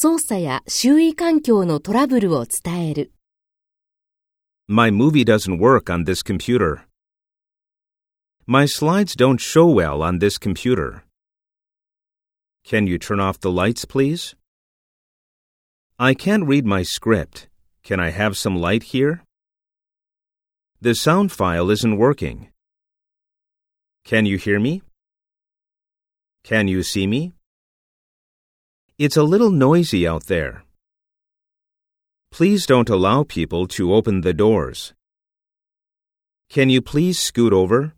操作や周囲環境のトラブルを伝える。 My movie doesn't work on this computer. My slides don't show well on this computer. Can you turn off the lights, please? I can't read my script. Can I have some light here? The sound file isn't working. Can you hear me? Can you see me? It's a little noisy out there. Please don't allow people to open the doors. Can you please scoot over?